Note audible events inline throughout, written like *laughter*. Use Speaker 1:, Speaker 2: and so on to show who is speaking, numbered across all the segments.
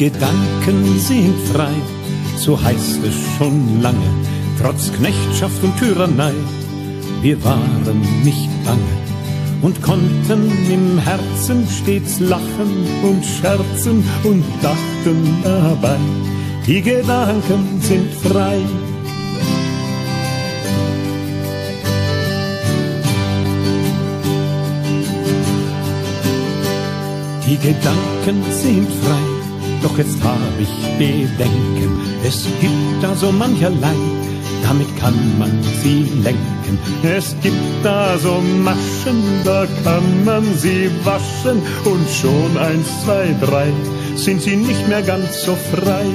Speaker 1: Gedanken sind frei, so heißt es schon lange, trotz Knechtschaft und Tyrannei. Wir waren nicht bange und konnten im Herzen stets lachen und scherzen und dachten dabei, die Gedanken sind frei. Die Gedanken sind frei, doch jetzt hab ich Bedenken. Es gibt da so mancherlei, damit kann man sie lenken. Es gibt da so Maschen, da kann man sie waschen. Und schon eins, zwei, drei sind sie nicht mehr ganz so frei.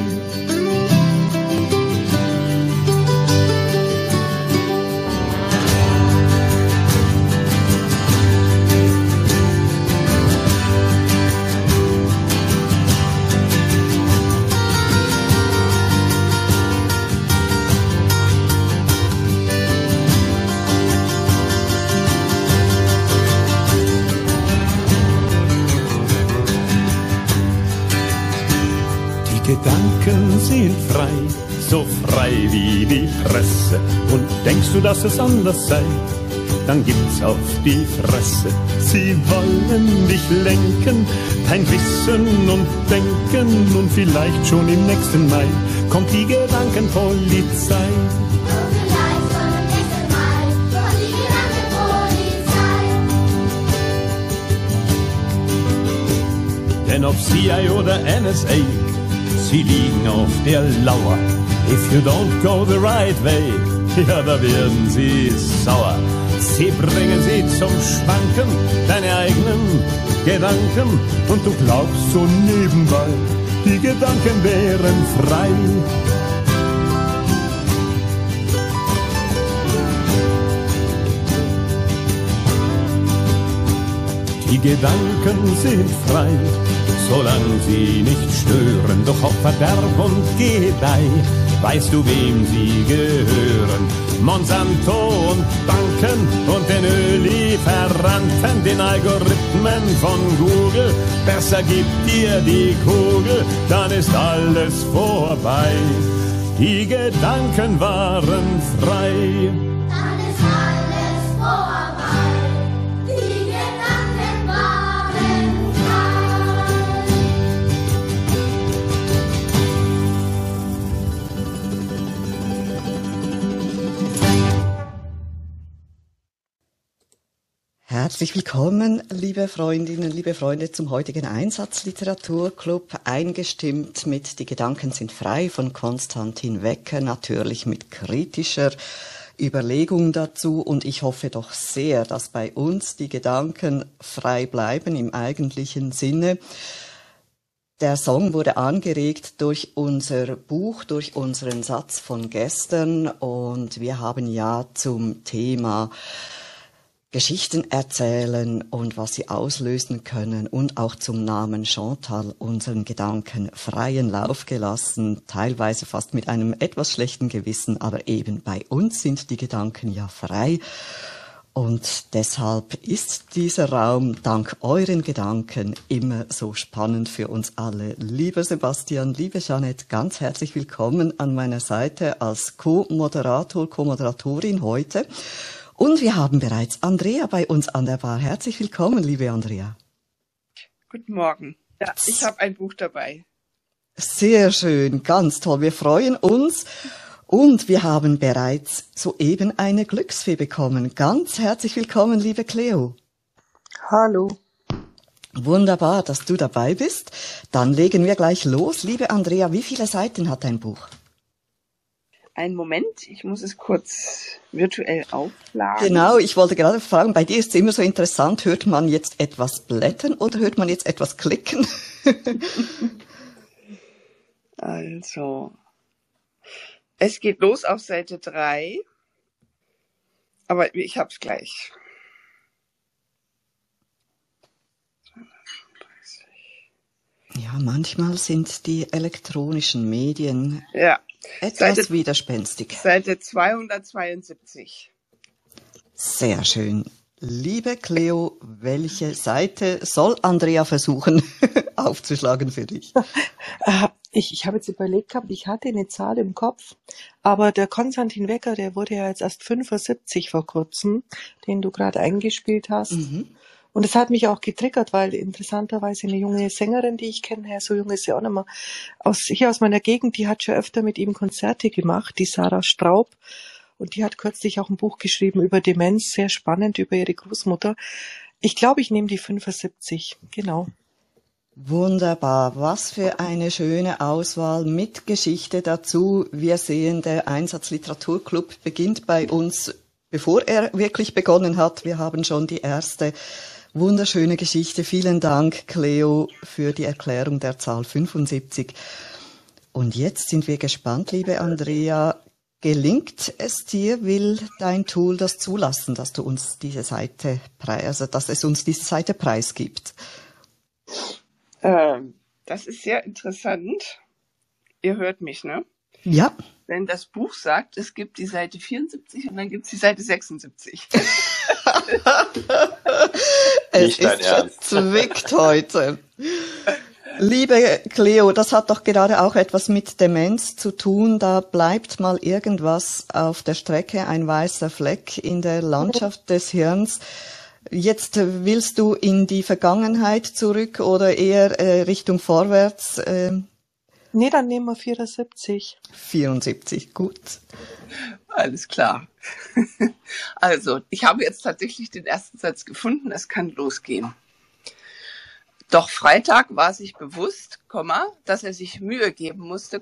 Speaker 1: Sind frei, so frei wie die Presse. Und denkst du, dass es anders sei? Dann gibt's auf die Fresse. Sie wollen dich lenken, dein Wissen und Denken. Und vielleicht schon im nächsten Mai kommt die Gedankenpolizei. Denn ob CIA oder NSA sie liegen auf der Lauer. If you don't go the right way, ja, da werden sie sauer. Sie bringen sie zum Schwanken, deine eigenen Gedanken, und du glaubst so nebenbei, die Gedanken wären frei. Die Gedanken sind frei, solange sie nicht stören, doch auf Verderb und Gedeih, weißt du, wem sie gehören? Monsanto und Banken und den Öllieferanten, den Algorithmen von Google. Besser gib dir die Kugel, dann ist alles vorbei. Die Gedanken waren frei.
Speaker 2: Herzlich willkommen, liebe Freundinnen, liebe Freunde, zum heutigen Einsatzliteraturclub, eingestimmt mit Die Gedanken sind frei von Konstantin Wecker, natürlich mit kritischer Überlegung dazu. Und ich hoffe doch sehr, dass bei uns die Gedanken frei bleiben im eigentlichen Sinne. Der Song wurde angeregt durch unser Buch, durch unseren Satz von gestern. Und wir haben ja zum Thema Geschichten erzählen und was sie auslösen können und auch zum Namen Chantal unseren Gedanken freien Lauf gelassen, teilweise fast mit einem etwas schlechten Gewissen, aber eben bei uns sind die Gedanken ja frei. Und deshalb ist dieser Raum dank euren Gedanken immer so spannend für uns alle. Lieber Sebastian, liebe Jeanette, ganz herzlich willkommen an meiner Seite als Co-Moderator, Co-Moderatorin heute. Und wir haben bereits Andrea bei uns an der Bar. Herzlich willkommen, liebe Andrea.
Speaker 3: Guten Morgen. Ja, ich habe ein Buch dabei.
Speaker 2: Sehr schön, ganz toll. Wir freuen uns. Und wir haben bereits soeben eine Glücksfee bekommen. Ganz herzlich willkommen, liebe Cleo.
Speaker 4: Hallo.
Speaker 2: Wunderbar, dass du dabei bist. Dann legen wir gleich los. Liebe Andrea, wie viele Seiten hat dein Buch?
Speaker 3: Einen Moment, ich muss es kurz virtuell aufladen.
Speaker 2: Genau, ich wollte gerade fragen, bei dir ist es immer so interessant, hört man jetzt etwas blättern oder hört man jetzt etwas klicken? *laughs*
Speaker 3: also, es geht los auf Seite 3, aber ich hab's gleich.
Speaker 2: Ja, manchmal sind die elektronischen Medien
Speaker 3: ja.
Speaker 2: Etwas Seite, widerspenstig.
Speaker 3: Seite 272.
Speaker 2: Sehr schön. Liebe Cleo, welche Seite soll Andrea versuchen? *laughs* aufzuschlagen für dich?
Speaker 4: Äh, ich, ich habe jetzt überlegt gehabt, ich hatte eine Zahl im Kopf, aber der Konstantin Wecker, der wurde ja jetzt erst 75 vor kurzem, den du gerade eingespielt hast. Mhm. Und es hat mich auch getriggert, weil interessanterweise eine junge Sängerin, die ich kenne, so jung ist sie auch nicht mehr, aus, hier aus meiner Gegend, die hat schon öfter mit ihm Konzerte gemacht, die Sarah Straub. Und die hat kürzlich auch ein Buch geschrieben über Demenz, sehr spannend, über ihre Großmutter. Ich glaube, ich nehme die 75, genau.
Speaker 2: Wunderbar, was für eine schöne Auswahl mit Geschichte dazu. Wir sehen, der Einsatzliteraturclub beginnt bei uns, bevor er wirklich begonnen hat. Wir haben schon die erste Wunderschöne Geschichte. Vielen Dank, Cleo, für die Erklärung der Zahl 75. Und jetzt sind wir gespannt, liebe Andrea. Gelingt es dir, will dein Tool das zulassen, dass du uns diese Seite, also dass es uns diese Seite preisgibt?
Speaker 3: Ähm, das ist sehr interessant. Ihr hört mich, ne?
Speaker 2: Ja.
Speaker 3: Denn das Buch sagt, es gibt die Seite 74 und dann gibt es die Seite 76.
Speaker 2: es ist verzwickt heute. Liebe Cleo, das hat doch gerade auch etwas mit Demenz zu tun. Da bleibt mal irgendwas auf der Strecke, ein weißer Fleck in der Landschaft des Hirns. Jetzt willst du in die Vergangenheit zurück oder eher äh, Richtung vorwärts? Äh?
Speaker 4: Nee, dann nehmen wir 74.
Speaker 2: 74, gut.
Speaker 3: Alles klar. *laughs* Also, ich habe jetzt tatsächlich den ersten Satz gefunden. Es kann losgehen. Doch Freitag war sich bewusst, dass er sich Mühe geben musste,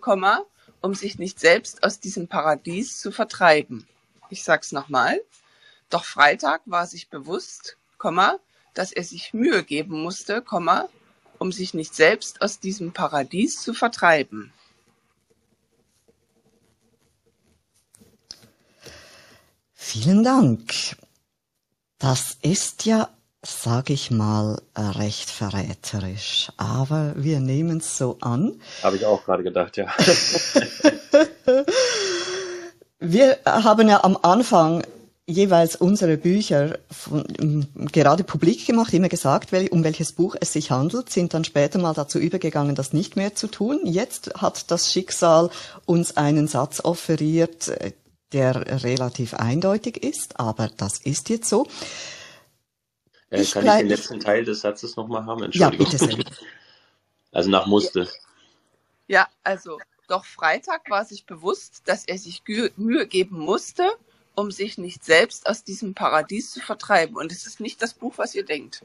Speaker 3: um sich nicht selbst aus diesem Paradies zu vertreiben. Ich sag's nochmal. Doch Freitag war sich bewusst, dass er sich Mühe geben musste, um sich nicht selbst aus diesem Paradies zu vertreiben.
Speaker 2: Vielen Dank. Das ist ja, sage ich mal, recht verräterisch, aber wir nehmen es so an.
Speaker 5: Habe ich auch gerade gedacht, ja. *laughs*
Speaker 2: wir haben ja am Anfang jeweils unsere Bücher von, gerade publik gemacht, immer gesagt, um welches Buch es sich handelt, sind dann später mal dazu übergegangen, das nicht mehr zu tun. Jetzt hat das Schicksal uns einen Satz offeriert, der relativ eindeutig ist, aber das ist jetzt so.
Speaker 5: Äh, ich kann ich den letzten Teil des Satzes nochmal haben? Ja, bitte sehr. *laughs* Also nach Musste.
Speaker 3: Ja, also doch Freitag war sich bewusst, dass er sich Mühe geben musste, um sich nicht selbst aus diesem Paradies zu vertreiben. Und es ist nicht das Buch, was ihr denkt.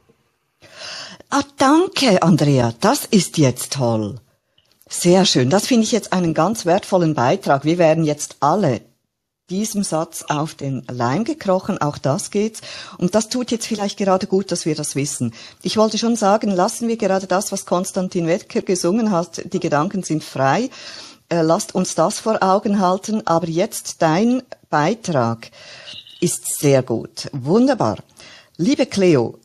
Speaker 2: Ah, danke, Andrea. Das ist jetzt toll. Sehr schön. Das finde ich jetzt einen ganz wertvollen Beitrag. Wir werden jetzt alle diesem Satz auf den Leim gekrochen, auch das geht's. Und das tut jetzt vielleicht gerade gut, dass wir das wissen. Ich wollte schon sagen, lassen wir gerade das, was Konstantin Wettker gesungen hat, die Gedanken sind frei, lasst uns das vor Augen halten, aber jetzt dein Beitrag ist sehr gut. Wunderbar. Liebe Cleo,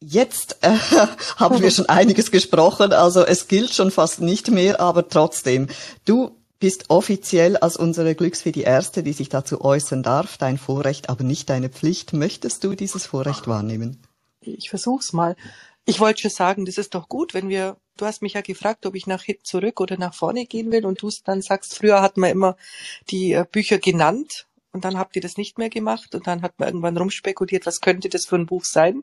Speaker 2: Jetzt äh, *laughs* haben wir schon *laughs* einiges gesprochen, also es gilt schon fast nicht mehr, aber trotzdem, du bist offiziell als unsere Glücksfee die Erste, die sich dazu äußern darf. Dein Vorrecht, aber nicht deine Pflicht. Möchtest du dieses Vorrecht wahrnehmen?
Speaker 4: Ich versuch's mal. Ich wollte schon sagen, das ist doch gut, wenn wir, du hast mich ja gefragt, ob ich nach hinten zurück oder nach vorne gehen will und du dann sagst, früher hat man immer die äh, Bücher genannt und dann habt ihr das nicht mehr gemacht und dann hat man irgendwann rumspekuliert, was könnte das für ein Buch sein.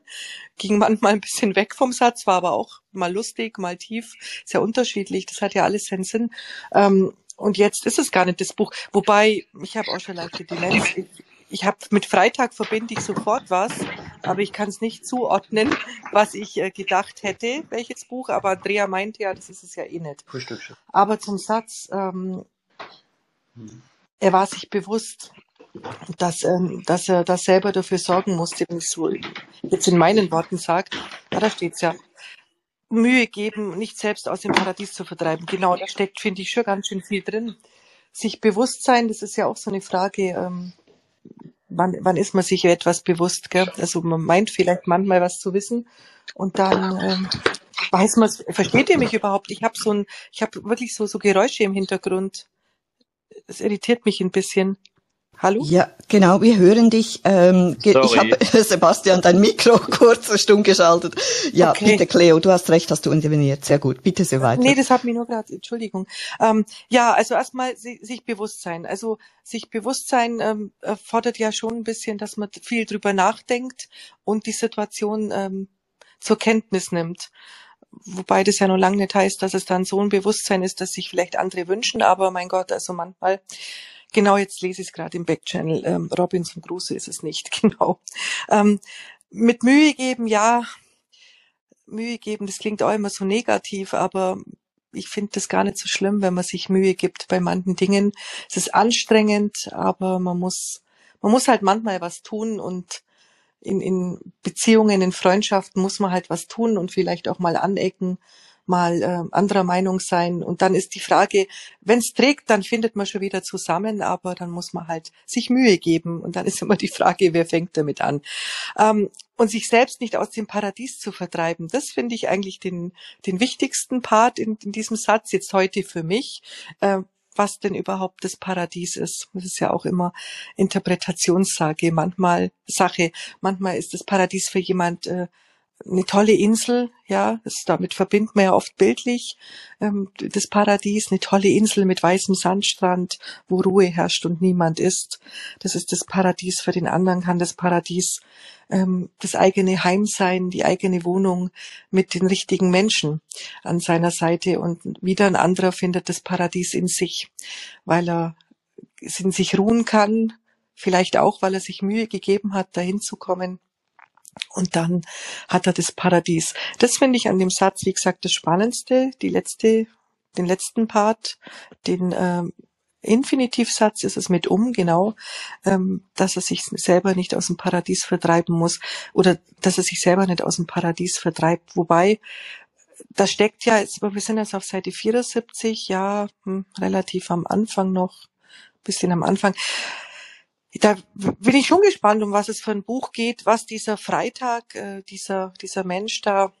Speaker 4: Ging manchmal ein bisschen weg vom Satz, war aber auch mal lustig, mal tief, sehr unterschiedlich. Das hat ja alles seinen Sinn. Ähm, und jetzt ist es gar nicht das Buch. Wobei, ich habe auch schon leichte Demenz. Ich, ich habe mit Freitag verbinde ich sofort was, aber ich kann es nicht zuordnen, was ich äh, gedacht hätte, welches Buch. Aber Andrea meinte ja, das ist es ja eh nicht. Frühstückchen. Aber zum Satz, ähm, hm. er war sich bewusst, dass, ähm, dass er das selber dafür sorgen musste, wenn ich so jetzt in meinen Worten sage. Ja, da steht's ja. Mühe geben, nicht selbst aus dem Paradies zu vertreiben. Genau, da steckt, finde ich, schon ganz schön viel drin. Sich bewusst sein, das ist ja auch so eine Frage, ähm, wann, wann ist man sich etwas bewusst? Gell? Also man meint vielleicht manchmal was zu wissen und dann ähm, weiß man, versteht ihr mich überhaupt? Ich habe so ein, ich habe wirklich so so Geräusche im Hintergrund. Es irritiert mich ein bisschen.
Speaker 2: Hallo? Ja, genau, wir hören dich. Ähm, ich habe *laughs* Sebastian dein Mikro *laughs* kurz stumm geschaltet. Ja, okay. bitte Cleo, du hast recht, hast du interveniert. Sehr gut. Bitte so weiter.
Speaker 4: Nee, das hat mich nur gerade, Entschuldigung. Ähm, ja, also erstmal sich bewusst sein. Also sich bewusst sein ähm, fordert ja schon ein bisschen, dass man viel drüber nachdenkt und die Situation ähm, zur Kenntnis nimmt. Wobei das ja noch lange nicht heißt, dass es dann so ein Bewusstsein ist, dass sich vielleicht andere wünschen, aber mein Gott, also manchmal Genau, jetzt lese ich es gerade im Backchannel. Ähm, Robinson Crusoe ist es nicht, *laughs* genau. Ähm, mit Mühe geben, ja. Mühe geben, das klingt auch immer so negativ, aber ich finde das gar nicht so schlimm, wenn man sich Mühe gibt bei manchen Dingen. Es ist anstrengend, aber man muss, man muss halt manchmal was tun und in, in Beziehungen, in Freundschaften muss man halt was tun und vielleicht auch mal anecken mal äh, anderer Meinung sein. Und dann ist die Frage, wenn es trägt, dann findet man schon wieder zusammen, aber dann muss man halt sich Mühe geben. Und dann ist immer die Frage, wer fängt damit an? Ähm, und sich selbst nicht aus dem Paradies zu vertreiben, das finde ich eigentlich den, den wichtigsten Part in, in diesem Satz jetzt heute für mich. Äh, was denn überhaupt das Paradies ist. Das ist ja auch immer Interpretationssage, manchmal Sache. Manchmal ist das Paradies für jemand äh, eine tolle Insel, ja, das, damit verbindet man ja oft bildlich ähm, das Paradies, eine tolle Insel mit weißem Sandstrand, wo Ruhe herrscht und niemand ist. Das ist das Paradies. Für den anderen kann das Paradies ähm, das eigene Heim sein, die eigene Wohnung mit den richtigen Menschen an seiner Seite. Und wieder ein anderer findet das Paradies in sich, weil er in sich ruhen kann, vielleicht auch, weil er sich Mühe gegeben hat, dahin zu kommen und dann hat er das Paradies. Das finde ich an dem Satz, wie gesagt, das Spannendste, die letzte, den letzten Part, den ähm, Infinitivsatz ist es mit um, genau, ähm, dass er sich selber nicht aus dem Paradies vertreiben muss oder dass er sich selber nicht aus dem Paradies vertreibt. Wobei, da steckt ja, wir sind jetzt auf Seite 74, ja, hm, relativ am Anfang noch, bisschen am Anfang da bin ich schon gespannt, um was es für ein Buch geht, was dieser Freitag, äh, dieser, dieser Mensch da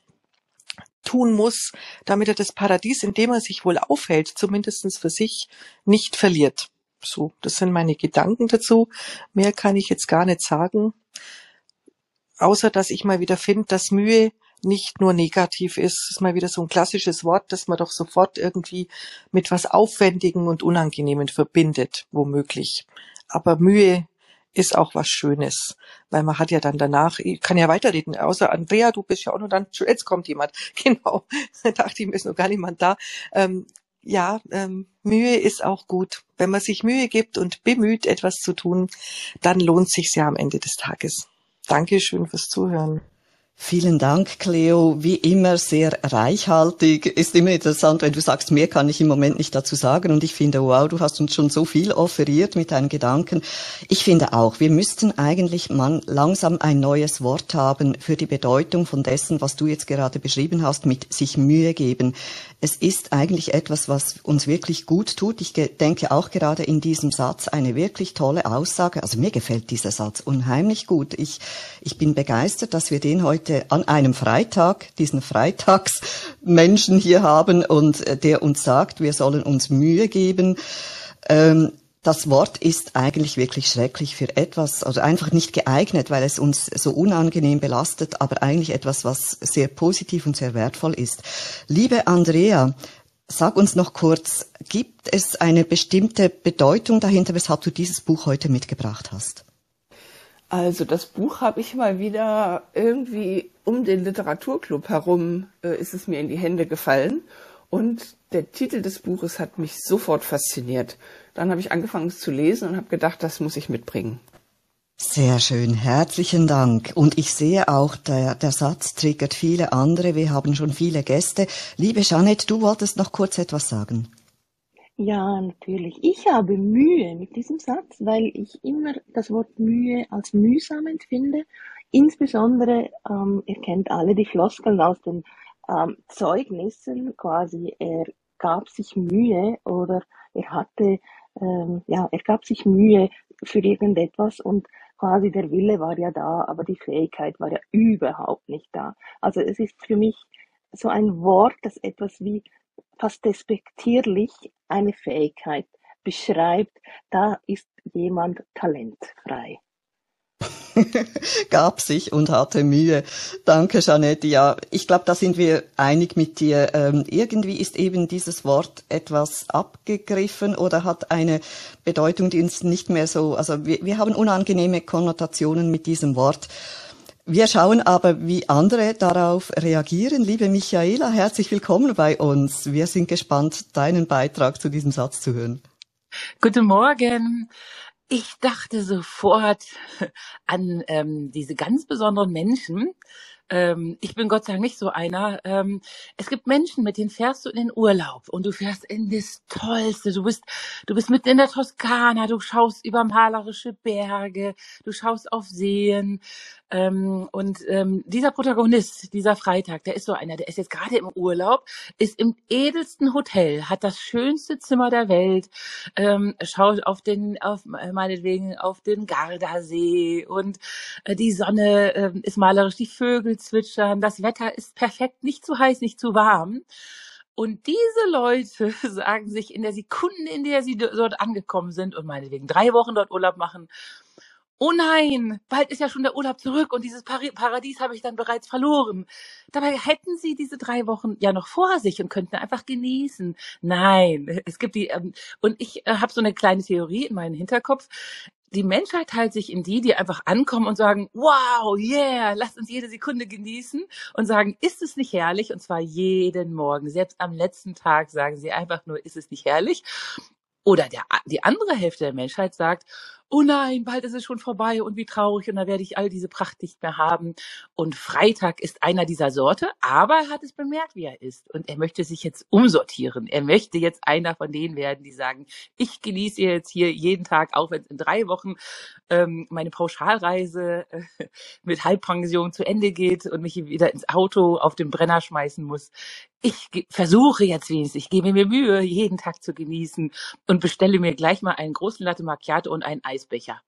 Speaker 4: tun muss, damit er das Paradies, in dem er sich wohl aufhält, zumindestens für sich, nicht verliert. So, das sind meine Gedanken dazu. Mehr kann ich jetzt gar nicht sagen. Außer, dass ich mal wieder finde, dass Mühe nicht nur negativ ist. Ist mal wieder so ein klassisches Wort, das man doch sofort irgendwie mit was Aufwendigen und Unangenehmen verbindet, womöglich. Aber Mühe ist auch was Schönes, weil man hat ja dann danach, ich kann ja weiterreden, außer Andrea, du bist ja auch nur dann, jetzt kommt jemand, *laughs* genau, da dachte ich, mir ist noch gar niemand da. Ähm, ja, ähm, Mühe ist auch gut. Wenn man sich Mühe gibt und bemüht, etwas zu tun, dann lohnt sich's ja am Ende des Tages. Dankeschön fürs Zuhören.
Speaker 2: Vielen Dank, Cleo. Wie immer sehr reichhaltig. Ist immer interessant, wenn du sagst, mehr kann ich im Moment nicht dazu sagen. Und ich finde, wow, du hast uns schon so viel offeriert mit deinen Gedanken. Ich finde auch, wir müssten eigentlich man langsam ein neues Wort haben für die Bedeutung von dessen, was du jetzt gerade beschrieben hast, mit sich Mühe geben. Es ist eigentlich etwas, was uns wirklich gut tut. Ich denke auch gerade in diesem Satz eine wirklich tolle Aussage. Also mir gefällt dieser Satz unheimlich gut. Ich, ich bin begeistert, dass wir den heute heute an einem Freitag diesen Freitagsmenschen hier haben und äh, der uns sagt, wir sollen uns Mühe geben. Ähm, das Wort ist eigentlich wirklich schrecklich für etwas, also einfach nicht geeignet, weil es uns so unangenehm belastet, aber eigentlich etwas, was sehr positiv und sehr wertvoll ist. Liebe Andrea, sag uns noch kurz, gibt es eine bestimmte Bedeutung dahinter, weshalb du dieses Buch heute mitgebracht hast?
Speaker 3: Also das Buch habe ich mal wieder irgendwie um den Literaturclub herum äh, ist es mir in die Hände gefallen und der Titel des Buches hat mich sofort fasziniert. Dann habe ich angefangen es zu lesen und habe gedacht, das muss ich mitbringen.
Speaker 2: Sehr schön, herzlichen Dank. Und ich sehe auch, der, der Satz triggert viele andere. Wir haben schon viele Gäste. Liebe Jeanette, du wolltest noch kurz etwas sagen.
Speaker 6: Ja, natürlich. Ich habe Mühe mit diesem Satz, weil ich immer das Wort Mühe als mühsam empfinde. Insbesondere, ähm, ihr kennt alle die Floskeln aus den ähm, Zeugnissen, quasi er gab sich Mühe oder er hatte, ähm, ja, er gab sich Mühe für irgendetwas und quasi der Wille war ja da, aber die Fähigkeit war ja überhaupt nicht da. Also es ist für mich so ein Wort, das etwas wie fast despektierlich eine Fähigkeit beschreibt, da ist jemand talentfrei. *laughs*
Speaker 2: gab sich und hatte Mühe. Danke, Jeanette. Ja, ich glaube, da sind wir einig mit dir. Ähm, irgendwie ist eben dieses Wort etwas abgegriffen oder hat eine Bedeutung, die uns nicht mehr so, also wir, wir haben unangenehme Konnotationen mit diesem Wort. Wir schauen aber, wie andere darauf reagieren. Liebe Michaela, herzlich willkommen bei uns. Wir sind gespannt, deinen Beitrag zu diesem Satz zu hören.
Speaker 7: Guten Morgen. Ich dachte sofort an ähm, diese ganz besonderen Menschen. Ähm, ich bin Gott sei Dank nicht so einer. Ähm, es gibt Menschen, mit denen fährst du in den Urlaub und du fährst in das Tollste. Du bist, du bist mitten in der Toskana, du schaust über malerische Berge, du schaust auf Seen, ähm, und ähm, dieser Protagonist, dieser Freitag, der ist so einer, der ist jetzt gerade im Urlaub, ist im edelsten Hotel, hat das schönste Zimmer der Welt, ähm, schaut auf den, auf äh, meinetwegen auf den Gardasee und äh, die Sonne äh, ist malerisch, die Vögel zwitschern, das Wetter ist perfekt, nicht zu heiß, nicht zu warm. Und diese Leute *laughs* sagen sich in der Sekunde, in der sie dort angekommen sind und meinetwegen drei Wochen dort Urlaub machen, oh nein, bald ist ja schon der Urlaub zurück und dieses Paradies habe ich dann bereits verloren. Dabei hätten sie diese drei Wochen ja noch vor sich und könnten einfach genießen. Nein, es gibt die, ähm, und ich äh, habe so eine kleine Theorie in meinem Hinterkopf. Die Menschheit teilt sich in die, die einfach ankommen und sagen, wow, yeah, lasst uns jede Sekunde genießen und sagen, ist es nicht herrlich? Und zwar jeden Morgen. Selbst am letzten Tag sagen sie einfach nur, ist es nicht herrlich? Oder der, die andere Hälfte der Menschheit sagt, oh nein, bald ist es schon vorbei und wie traurig und da werde ich all diese Pracht nicht mehr haben. Und Freitag ist einer dieser Sorte, aber er hat es bemerkt, wie er ist und er möchte sich jetzt umsortieren. Er möchte jetzt einer von denen werden, die sagen, ich genieße jetzt hier jeden Tag, auch wenn es in drei Wochen ähm, meine Pauschalreise äh, *laughs* mit Halbpension zu Ende geht und mich wieder ins Auto auf den Brenner schmeißen muss. Ich versuche jetzt wenigstens, ich gebe mir Mühe, jeden Tag zu genießen und bestelle mir gleich mal einen großen Latte Macchiato und ein Eis Eisbecher.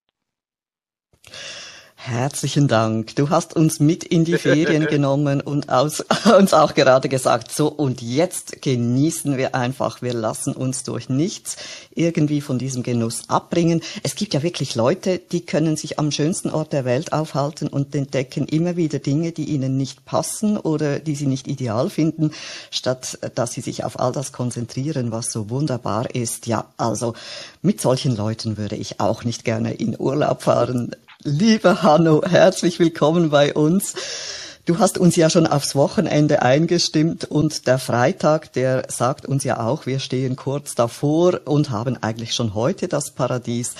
Speaker 2: Herzlichen Dank. Du hast uns mit in die Ferien *laughs* genommen und aus, uns auch gerade gesagt, so und jetzt genießen wir einfach, wir lassen uns durch nichts irgendwie von diesem Genuss abbringen. Es gibt ja wirklich Leute, die können sich am schönsten Ort der Welt aufhalten und entdecken immer wieder Dinge, die ihnen nicht passen oder die sie nicht ideal finden, statt dass sie sich auf all das konzentrieren, was so wunderbar ist. Ja, also mit solchen Leuten würde ich auch nicht gerne in Urlaub fahren. Liebe Hanno, herzlich willkommen bei uns. Du hast uns ja schon aufs Wochenende eingestimmt und der Freitag, der sagt uns ja auch, wir stehen kurz davor und haben eigentlich schon heute das Paradies.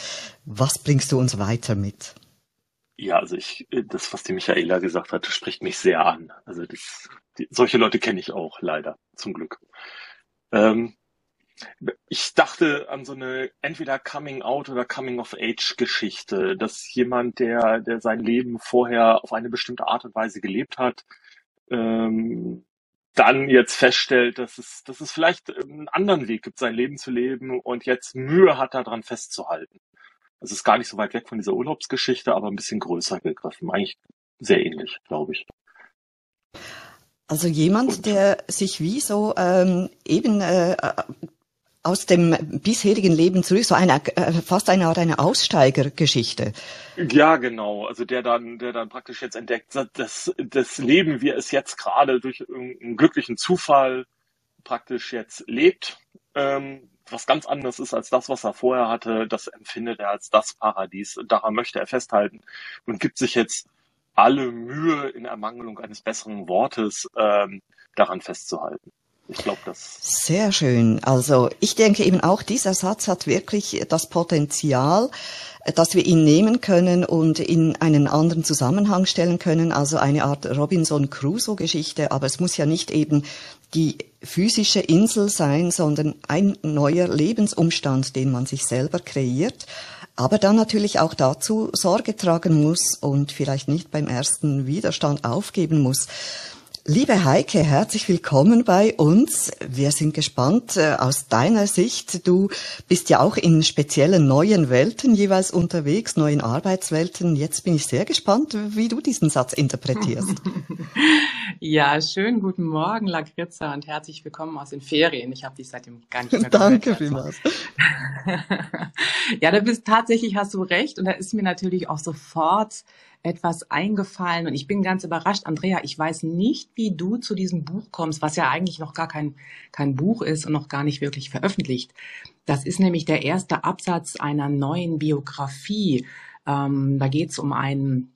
Speaker 2: Was bringst du uns weiter mit?
Speaker 5: Ja, also ich, das, was die Michaela gesagt hat, spricht mich sehr an. Also das, die, solche Leute kenne ich auch leider, zum Glück. Ähm, ich dachte an so eine entweder Coming Out oder Coming of Age Geschichte, dass jemand, der, der sein Leben vorher auf eine bestimmte Art und Weise gelebt hat, ähm, dann jetzt feststellt, dass es, dass es vielleicht einen anderen Weg gibt, sein Leben zu leben und jetzt Mühe hat, daran festzuhalten. Das ist gar nicht so weit weg von dieser Urlaubsgeschichte, aber ein bisschen größer gegriffen. Eigentlich sehr ähnlich, glaube ich.
Speaker 2: Also jemand, der sich wie so ähm, eben äh, aus dem bisherigen Leben zurück, so eine äh, fast eine Art eine Aussteigergeschichte.
Speaker 5: Ja, genau. Also der dann, der dann praktisch jetzt entdeckt, dass das Leben, wie er es jetzt gerade durch einen glücklichen Zufall praktisch jetzt lebt, ähm, was ganz anderes ist als das, was er vorher hatte, das empfindet er als das Paradies. Daran möchte er festhalten und gibt sich jetzt alle Mühe in Ermangelung eines besseren Wortes ähm, daran festzuhalten. Ich glaube das.
Speaker 2: Sehr schön. Also ich denke eben auch, dieser Satz hat wirklich das Potenzial, dass wir ihn nehmen können und in einen anderen Zusammenhang stellen können, also eine Art Robinson Crusoe-Geschichte. Aber es muss ja nicht eben die physische Insel sein, sondern ein neuer Lebensumstand, den man sich selber kreiert aber dann natürlich auch dazu Sorge tragen muss und vielleicht nicht beim ersten Widerstand aufgeben muss. Liebe Heike, herzlich willkommen bei uns. Wir sind gespannt äh, aus deiner Sicht. Du bist ja auch in speziellen neuen Welten jeweils unterwegs, neuen Arbeitswelten. Jetzt bin ich sehr gespannt, wie du diesen Satz interpretierst. *laughs*
Speaker 8: ja, schönen guten Morgen, Lagritza, und herzlich willkommen aus den Ferien. Ich habe dich seitdem gar nicht mehr
Speaker 2: Danke vielmals. *laughs*
Speaker 8: ja, da bist tatsächlich hast du recht und da ist mir natürlich auch sofort etwas eingefallen und ich bin ganz überrascht. Andrea, ich weiß nicht, wie du zu diesem Buch kommst, was ja eigentlich noch gar kein, kein Buch ist und noch gar nicht wirklich veröffentlicht. Das ist nämlich der erste Absatz einer neuen Biografie. Ähm, da geht es um einen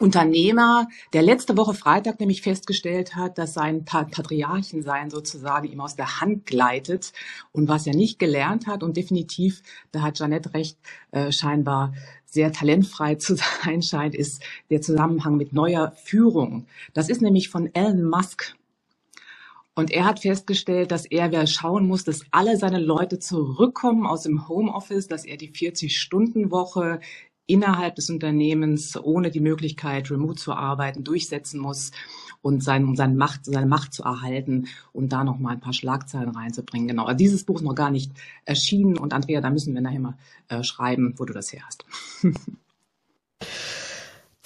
Speaker 8: Unternehmer, der letzte Woche Freitag nämlich festgestellt hat, dass sein Patriarchensein sozusagen ihm aus der Hand gleitet und was er nicht gelernt hat und definitiv, da hat Janette recht, äh, scheinbar sehr talentfrei zu *laughs* sein scheint, ist der Zusammenhang mit neuer Führung. Das ist nämlich von Elon Musk. Und er hat festgestellt, dass er schauen muss, dass alle seine Leute zurückkommen aus dem Homeoffice, dass er die 40-Stunden-Woche innerhalb des Unternehmens ohne die Möglichkeit, remote zu arbeiten, durchsetzen muss und sein, seine, Macht, seine Macht zu erhalten und da noch mal ein paar Schlagzeilen reinzubringen. Genau. Also dieses Buch ist noch gar nicht erschienen und Andrea, da müssen wir nachher mal äh, schreiben, wo du das her hast. *laughs*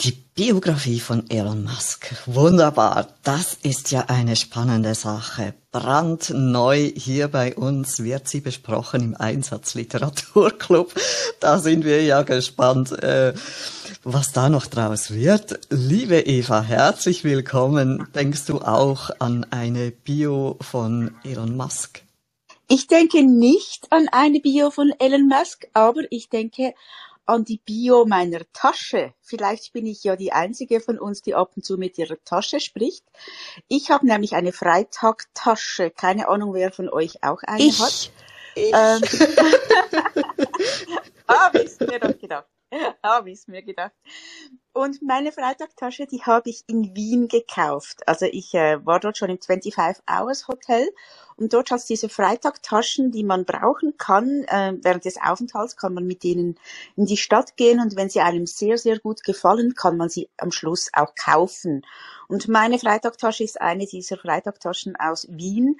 Speaker 2: Die Biografie von Elon Musk. Wunderbar. Das ist ja eine spannende Sache. Brandneu hier bei uns wird sie besprochen im Einsatzliteraturclub. *laughs* Da sind wir ja gespannt, äh, was da noch draus wird. Liebe Eva, herzlich willkommen. Denkst du auch an eine Bio von Elon Musk?
Speaker 9: Ich denke nicht an eine Bio von Elon Musk, aber ich denke an die Bio meiner Tasche. Vielleicht bin ich ja die einzige von uns, die ab und zu mit ihrer Tasche spricht. Ich habe nämlich eine Freitagtasche. Keine Ahnung, wer von euch auch eine
Speaker 2: ich.
Speaker 9: hat.
Speaker 2: Ich.
Speaker 9: Ähm, *laughs* habe ich mir doch gedacht. *laughs* Habe ich mir gedacht. Und meine Freitagtasche, die habe ich in Wien gekauft. Also ich äh, war dort schon im 25 Hours Hotel und dort es diese Freitagtaschen, die man brauchen kann. Äh, während des Aufenthalts kann man mit denen in die Stadt gehen und wenn sie einem sehr, sehr gut gefallen, kann man sie am Schluss auch kaufen. Und meine Freitagtasche ist eine dieser Freitagtaschen aus Wien.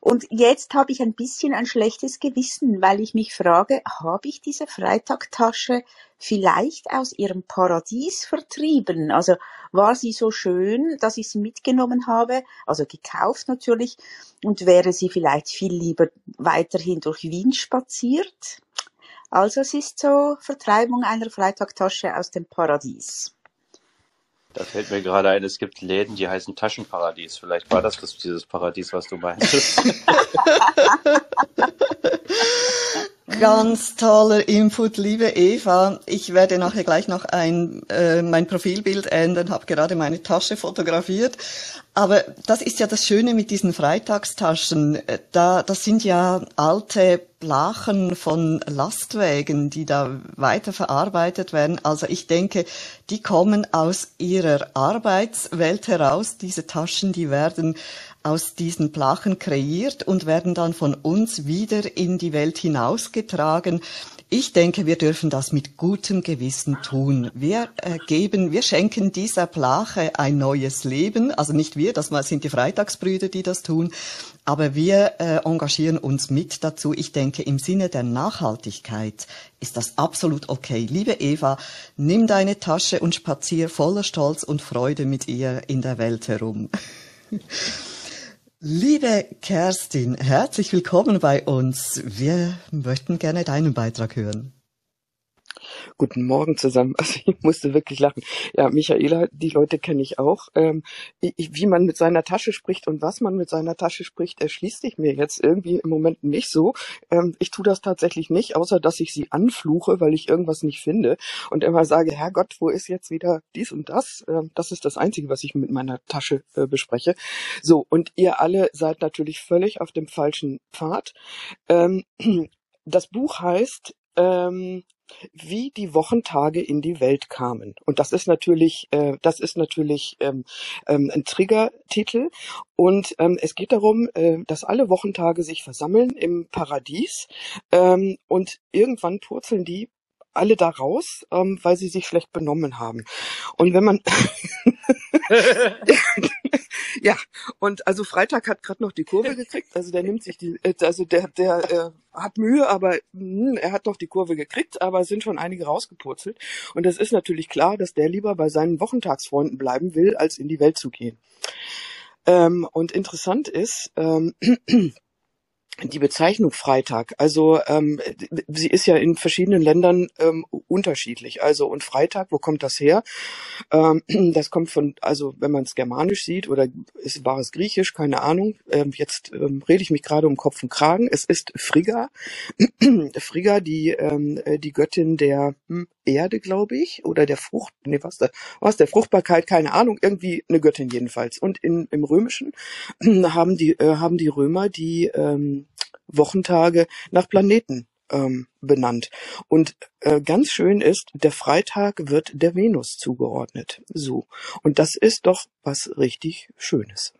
Speaker 9: Und jetzt habe ich ein bisschen ein schlechtes Gewissen, weil ich mich frage, habe ich diese Freitagtasche vielleicht aus ihrem Paradies vertrieben? Also war sie so schön, dass ich sie mitgenommen habe, also gekauft natürlich, und wäre sie vielleicht viel lieber weiterhin durch Wien spaziert? Also es ist so Vertreibung einer Freitagtasche aus dem Paradies.
Speaker 10: Da fällt mir gerade ein, es gibt Läden, die heißen Taschenparadies. Vielleicht war das, das dieses Paradies, was du meintest. *laughs*
Speaker 2: Ganz toller Input, liebe Eva. Ich werde nachher gleich noch ein, äh, mein Profilbild ändern, habe gerade meine Tasche fotografiert. Aber das ist ja das Schöne mit diesen Freitagstaschen. Da, das sind ja alte Blachen von Lastwägen, die da weiter verarbeitet werden. Also ich denke, die kommen aus ihrer Arbeitswelt heraus. Diese Taschen, die werden aus diesen Plachen kreiert und werden dann von uns wieder in die Welt hinausgetragen. Ich denke, wir dürfen das mit gutem Gewissen tun. Wir äh, geben, wir schenken dieser Plache ein neues Leben. Also nicht wir, das sind die Freitagsbrüder, die das tun, aber wir äh, engagieren uns mit dazu. Ich denke, im Sinne der Nachhaltigkeit ist das absolut okay. Liebe Eva, nimm deine Tasche und spazier voller Stolz und Freude mit ihr in der Welt herum. *laughs* Liebe Kerstin, herzlich willkommen bei uns. Wir möchten gerne deinen Beitrag hören.
Speaker 11: Guten Morgen zusammen. *laughs* Also ich musste wirklich lachen. Ja, Michaela, die Leute kenne ich auch. Ähm, ich, wie man mit seiner Tasche spricht und was man mit seiner Tasche spricht, erschließt sich mir jetzt irgendwie im Moment nicht so. Ähm, ich tue das tatsächlich nicht, außer dass ich sie anfluche, weil ich irgendwas nicht finde und immer sage, Herrgott, wo ist jetzt wieder dies und das? Ähm, das ist das Einzige, was ich mit meiner Tasche äh, bespreche. So, und ihr alle seid natürlich völlig auf dem falschen Pfad. Ähm, *clears throat* das Buch heißt ähm, wie die Wochentage in die Welt kamen. Und das ist natürlich, äh, das ist natürlich ähm, ähm, ein Triggertitel. Und ähm, es geht darum, äh, dass alle Wochentage sich versammeln im Paradies ähm, und irgendwann purzeln die alle da raus, ähm, weil sie sich schlecht benommen haben. Und wenn man *laughs* ja, und also Freitag hat gerade noch die Kurve gekriegt, also der nimmt sich die, äh, also der, der äh, hat Mühe, aber mh, hm, er hat noch die Kurve gekriegt, aber es sind schon einige rausgepurzelt. Und es ist natürlich klar, dass der lieber bei seinen Wochentagsfreunden bleiben will, als in die Welt zu gehen. Ähm, und interessant ist, ähm, die Bezeichnung Freitag, also ähm, sie ist ja in verschiedenen Ländern ähm, unterschiedlich. Also und Freitag, wo kommt das her? Ähm, *clears throat* das kommt von, also wenn man es germanisch sieht oder ist war es griechisch, keine Ahnung. Ähm, jetzt ähm, rede ich mich gerade um Kopf und Kragen. Es ist Frigga, *clears throat* Frigga, die ähm, die Göttin der hm, Erde, glaube ich, oder der Frucht, nee, was da, was der Fruchtbarkeit, keine Ahnung, irgendwie eine Göttin jedenfalls. Und in, im Römischen *clears throat* haben die äh, haben die Römer die ähm, Wochentage nach Planeten ähm, benannt. Und äh, ganz schön ist, der Freitag wird der Venus zugeordnet. So. Und das ist doch was richtig Schönes.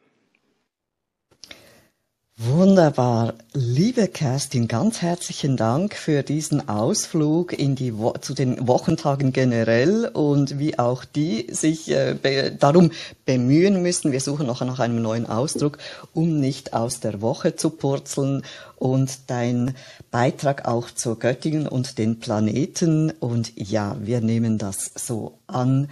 Speaker 2: Wunderbar. Liebe Kerstin, ganz herzlichen Dank für diesen Ausflug in die Wo zu den Wochentagen generell und wie auch die sich äh, be darum bemühen müssen. Wir suchen noch nach einem neuen Ausdruck, um nicht aus der Woche zu purzeln und dein Beitrag auch zur Göttingen und den Planeten. Und ja, wir nehmen das so an,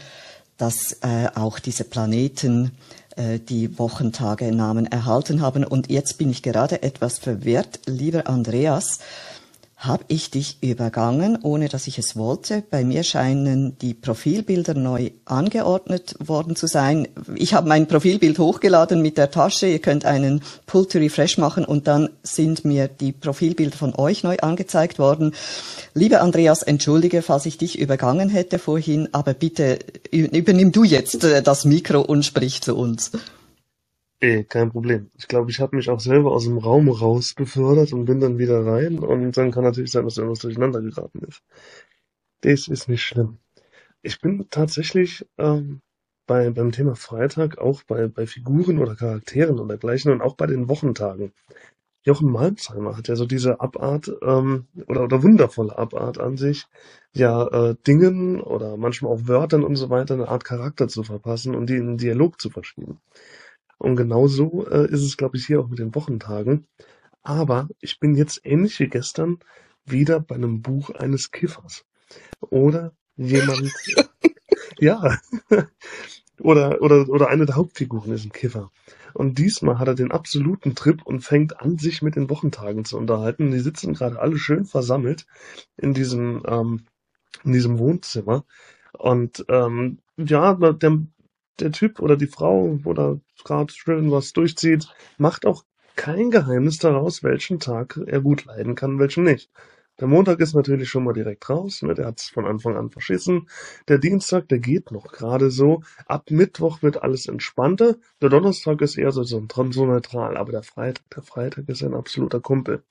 Speaker 2: dass äh, auch diese Planeten äh, die Wochentage Namen erhalten haben. Und jetzt bin ich gerade etwas verwirrt, lieber Andreas. Habe ich dich übergangen, ohne dass ich es wollte? Bei mir scheinen die Profilbilder neu angeordnet worden zu sein. Ich habe mein Profilbild hochgeladen mit der Tasche. Ihr könnt einen Pull to Refresh machen und dann sind mir die Profilbilder von euch neu angezeigt worden. Lieber Andreas, entschuldige, falls ich dich übergangen hätte vorhin, aber bitte übernimm du jetzt äh, das Mikro und sprich zu uns.
Speaker 12: Eh, kein Problem. Ich glaube, ich habe mich auch selber aus dem Raum raus befördert und bin dann wieder rein und dann kann natürlich sein, dass irgendwas durcheinander geraten ist. Das ist nicht schlimm. Ich bin tatsächlich ähm, bei, beim Thema Freitag auch bei, bei Figuren oder Charakteren und dergleichen und auch bei den Wochentagen. Jochen Malmsheimer hat ja so diese Abart ähm, oder, oder wundervolle Abart an sich, ja äh, Dingen oder manchmal auch Wörtern und so weiter eine Art Charakter zu verpassen und die in Dialog zu verschieben. Und genauso äh, ist es, glaube ich, hier auch mit den Wochentagen. Aber ich bin jetzt ähnlich wie gestern wieder bei einem Buch eines Kiffers. Oder jemand, *laughs* ja, *laughs* oder, oder, oder eine der Hauptfiguren ist ein Kiffer. Und diesmal hat er den absoluten Trip und fängt an, sich mit den Wochentagen zu unterhalten. Die sitzen gerade alle schön versammelt in diesem, ähm, in diesem Wohnzimmer. Und ähm, ja, der, der Typ oder die Frau oder gerade schön was durchzieht, macht auch kein Geheimnis daraus, welchen Tag er gut leiden kann, welchen nicht. Der Montag ist natürlich schon mal direkt raus, ne? der hat es von Anfang an verschissen. Der Dienstag, der geht noch gerade so. Ab Mittwoch wird alles entspannter. Der Donnerstag ist eher so, so, so neutral, aber der Freitag, der Freitag ist ein absoluter Kumpel,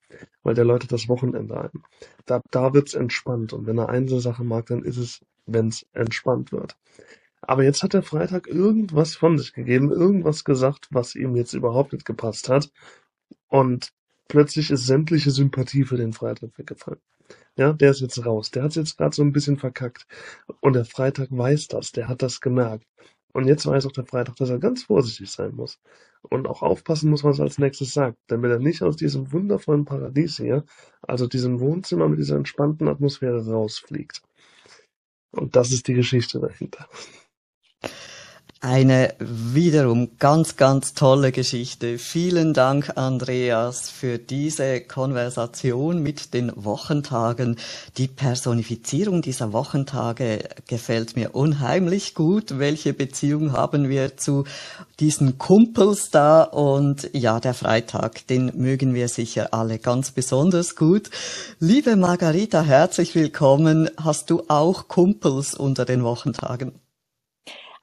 Speaker 12: weil der läutet das Wochenende ein. Da, da wird's entspannt und wenn er eine Sache mag, dann ist es, wenn's entspannt wird. Aber jetzt hat der Freitag irgendwas von sich gegeben, irgendwas gesagt, was ihm jetzt überhaupt nicht gepasst hat. Und plötzlich ist sämtliche Sympathie für den Freitag weggefallen. Ja, der ist jetzt raus. Der hat jetzt gerade so ein bisschen verkackt. Und der Freitag weiß das, der hat das gemerkt. Und jetzt weiß auch der Freitag, dass er ganz vorsichtig sein muss. Und auch aufpassen muss, was er als nächstes sagt. Damit er nicht aus diesem wundervollen Paradies hier, also diesem Wohnzimmer mit dieser entspannten Atmosphäre rausfliegt. Und das ist die Geschichte dahinter.
Speaker 2: Eine wiederum ganz, ganz tolle Geschichte. Vielen Dank, Andreas, für diese Konversation mit den Wochentagen. Die Personifizierung dieser Wochentage gefällt mir unheimlich gut. Welche Beziehung haben wir zu diesen Kumpels da? Und ja, der Freitag, den mögen wir sicher alle ganz besonders gut. Liebe Margarita, herzlich willkommen. Hast du auch Kumpels unter den Wochentagen?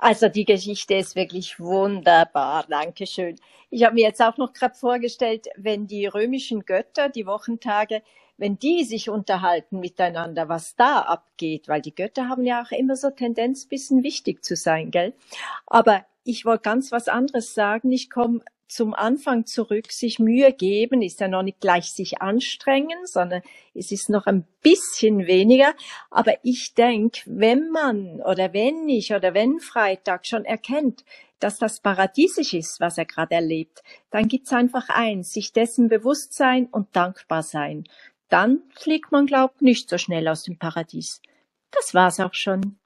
Speaker 13: Also die Geschichte ist wirklich wunderbar. Dankeschön. Ich habe mir jetzt auch noch gerade vorgestellt, wenn die römischen Götter, die Wochentage, wenn die sich unterhalten miteinander, was da abgeht, weil die Götter haben ja auch immer so Tendenz, bisschen wichtig zu sein, gell? Aber ich wollte ganz was anderes sagen. Ich komme zum Anfang zurück, sich Mühe geben, ist ja noch nicht gleich sich anstrengen, sondern es ist noch ein bisschen weniger. Aber ich denke, wenn man oder wenn ich oder wenn Freitag schon erkennt, dass das paradiesisch ist, was er gerade erlebt, dann gibt's einfach eins, sich dessen bewusst sein und dankbar sein. Dann fliegt man, glaubt, nicht so schnell aus dem Paradies. Das war's auch schon.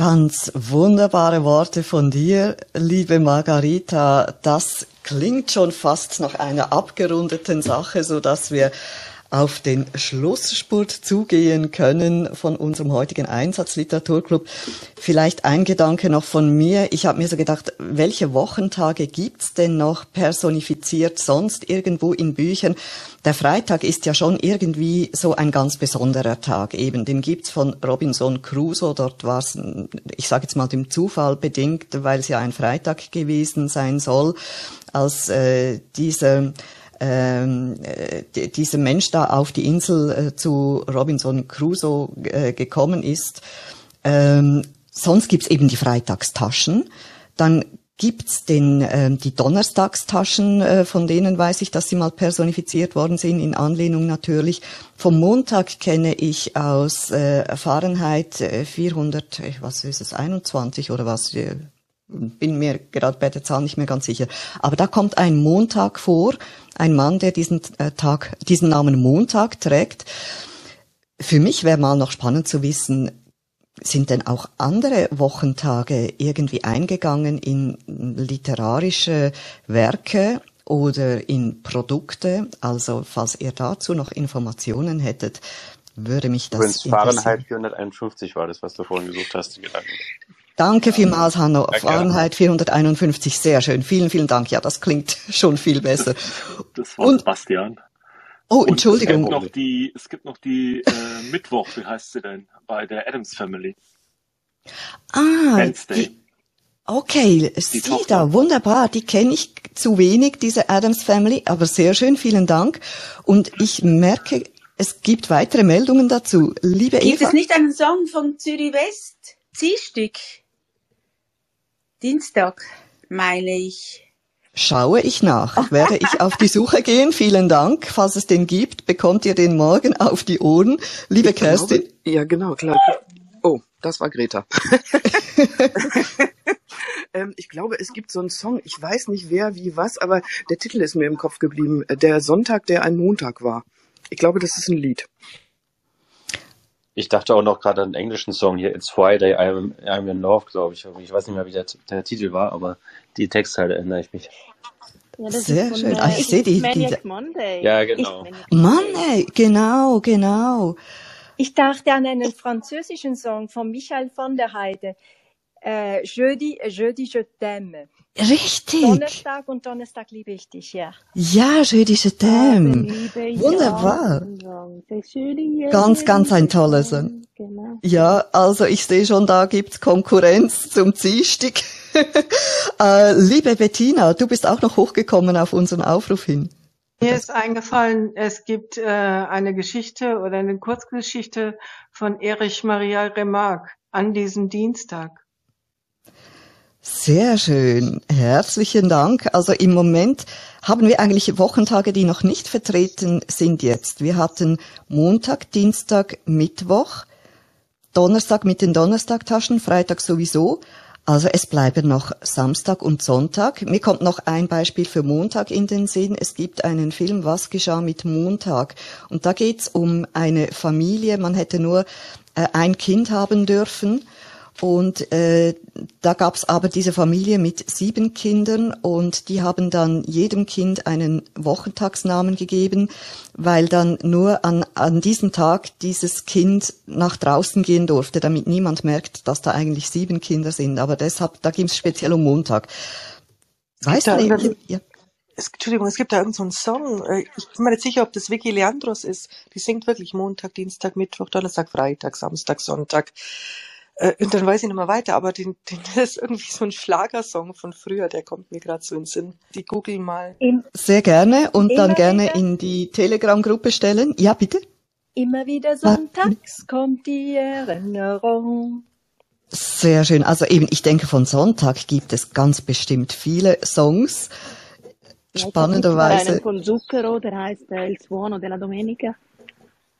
Speaker 2: Ganz wunderbare Worte von dir, liebe Margarita. Das klingt schon fast nach einer abgerundeten Sache, so dass wir auf den Schlussspurt zugehen können von unserem heutigen Einsatzliteraturclub. Vielleicht ein Gedanke noch von mir. Ich habe mir so gedacht, welche Wochentage gibt's denn noch personifiziert sonst irgendwo in Büchern? Der Freitag ist ja schon irgendwie so ein ganz besonderer Tag. Eben, den gibt's von Robinson Crusoe. Dort war's, ich sage jetzt mal dem Zufall bedingt, weil es ja ein Freitag gewesen sein soll, als äh, dieser ähm, äh, dieser Mensch da auf die Insel äh, zu Robinson Crusoe äh, gekommen ist. Ähm, sonst gibt's eben die Freitagstaschen. Dann gibt's den, äh, die Donnerstagstaschen, äh, von denen weiß ich, dass sie mal personifiziert worden sind, in Anlehnung natürlich. Vom Montag kenne ich aus äh, Fahrenheit 400, äh, was ist es, 21 oder was, äh, bin mir gerade bei der Zahl nicht mehr ganz sicher. Aber da kommt ein Montag vor, ein Mann, der diesen äh, Tag, diesen Namen Montag trägt. Für mich wäre mal noch spannend zu wissen, sind denn auch andere Wochentage irgendwie eingegangen in literarische Werke oder in Produkte? Also, falls ihr dazu noch Informationen hättet, würde mich das
Speaker 10: Übrigens, Fahrenheit 451 war das, was du vorhin gesucht hast, die Gedanken.
Speaker 2: Danke vielmals, Hanno. Fahrenheit 451, sehr schön. Vielen, vielen Dank. Ja, das klingt *laughs* schon viel besser. *laughs*
Speaker 5: Das war Und, Sebastian.
Speaker 2: Oh, Entschuldigung.
Speaker 5: Und es gibt noch die, es gibt noch die äh, *laughs* Mittwoch, wie heißt sie denn, bei der Adams Family.
Speaker 2: Ah, Wednesday. Die, okay, sie da, wunderbar. Die kenne ich zu wenig, diese Adams Family, aber sehr schön, vielen Dank. Und ich merke, es gibt weitere Meldungen dazu. Liebe
Speaker 9: gibt
Speaker 2: Eva.
Speaker 9: Gibt es nicht einen Song von Zürich West? Ziehstück? Dienstag, meine ich.
Speaker 2: Schaue ich nach. Werde ich auf die Suche gehen. Vielen Dank. Falls es den gibt, bekommt ihr den morgen auf die Ohren. Liebe Kerstin.
Speaker 11: Glaube, ja, genau, klar. Oh, das war Greta. *laughs* ähm, ich glaube, es gibt so einen Song, ich weiß nicht wer, wie, was, aber der Titel ist mir im Kopf geblieben. Der Sonntag, der ein Montag war. Ich glaube, das ist ein Lied.
Speaker 10: Ich dachte auch noch gerade an den englischen Song hier, It's Friday, I'm, I'm in Love, glaube ich. Ich weiß nicht mehr, wie der, der Titel war, aber die Textteile erinnere ich mich.
Speaker 2: Ja, Sehr schön. Ah, ich sehe die.
Speaker 9: Maniac Monday.
Speaker 10: Ja, genau.
Speaker 2: Monday, genau, genau.
Speaker 13: Ich dachte an einen französischen Song von Michael von der Heide. Äh, Jeudi, Jeudi, je t'aime.
Speaker 2: Richtig.
Speaker 13: Donnerstag und Donnerstag liebe ich dich, ja.
Speaker 2: Ja, Jeudi, je t'aime. Wunderbar. Ganz, ganz ein toller Song.
Speaker 9: Genau.
Speaker 2: Ja, also ich sehe schon, da gibt's Konkurrenz zum Ziehstick. *laughs* äh, liebe Bettina, du bist auch noch hochgekommen auf unseren Aufruf hin.
Speaker 14: Mir ist eingefallen, es gibt äh, eine Geschichte oder eine Kurzgeschichte von Erich Maria Remarque an diesem Dienstag.
Speaker 2: Sehr schön. Herzlichen Dank. Also im Moment haben wir eigentlich Wochentage, die noch nicht vertreten sind jetzt. Wir hatten Montag, Dienstag, Mittwoch, Donnerstag mit den Donnerstagtaschen, Freitag sowieso. Also es bleiben noch Samstag und Sonntag. Mir kommt noch ein Beispiel für Montag in den Sinn. Es gibt einen Film, Was geschah mit Montag? Und da geht's um eine Familie. Man hätte nur äh, ein Kind haben dürfen. Und äh, da gab's aber diese Familie mit sieben Kindern und die haben dann jedem Kind einen Wochentagsnamen gegeben, weil dann nur an, an diesem Tag dieses Kind nach draußen gehen durfte, damit niemand merkt, dass da eigentlich sieben Kinder sind. Aber deshalb, da ging's speziell um Montag. Weißt du,
Speaker 4: nicht? ja. Es, Entschuldigung, es gibt da irgendeinen so Song. Äh, ich bin mir nicht sicher, ob das Vicky Leandros ist. Die singt wirklich Montag, Dienstag, Mittwoch, Donnerstag, Freitag, Samstag, Sonntag. Äh, und dann weiß ich nicht mehr weiter, aber den, den, das *laughs* ist irgendwie so ein Schlagersong von früher, der kommt mir gerade so in den Sinn. Die google mal.
Speaker 2: Sehr gerne und dann gerne wieder? in die Telegram-Gruppe stellen. Ja, bitte.
Speaker 13: Immer wieder sonntags kommt die Erinnerung.
Speaker 2: Sehr schön. Also eben, ich denke, von Sonntag gibt es ganz bestimmt viele Songs.
Speaker 6: Ja,
Speaker 2: Spannenderweise.
Speaker 6: einen von Zucchero, der heißt Il Suono della Domenica.